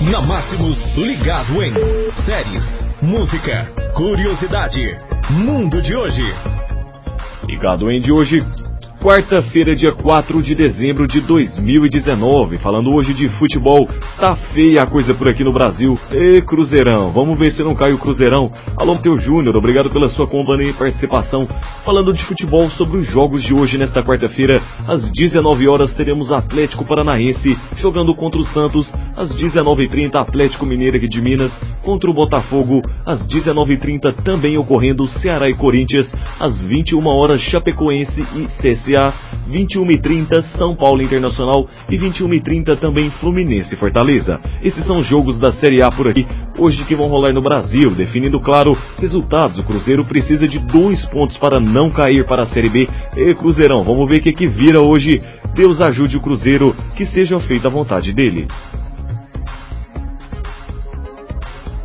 Na Máximos, ligado em séries, música, curiosidade, mundo de hoje. Ligado em de hoje, Quarta-feira, dia 4 de dezembro de 2019. Falando hoje de futebol, tá feia a coisa por aqui no Brasil. E Cruzeirão, vamos ver se não cai o Cruzeirão. Alô, Teu Júnior, obrigado pela sua companhia e participação. Falando de futebol sobre os jogos de hoje, nesta quarta-feira, às 19 horas, teremos Atlético Paranaense jogando contra o Santos. Às 19h30, Atlético Mineiro aqui de Minas contra o Botafogo. Às 19h30, também ocorrendo Ceará e Corinthians. Às 21 horas, Chapecoense e CSA. CSA, 21h30 São Paulo Internacional e 21h30 também Fluminense Fortaleza. Esses são jogos da Série A por aqui, hoje que vão rolar no Brasil, definindo, claro, resultados. O Cruzeiro precisa de dois pontos para não cair para a Série B. E Cruzeirão, vamos ver o que, que vira hoje. Deus ajude o Cruzeiro, que seja feita a vontade dele.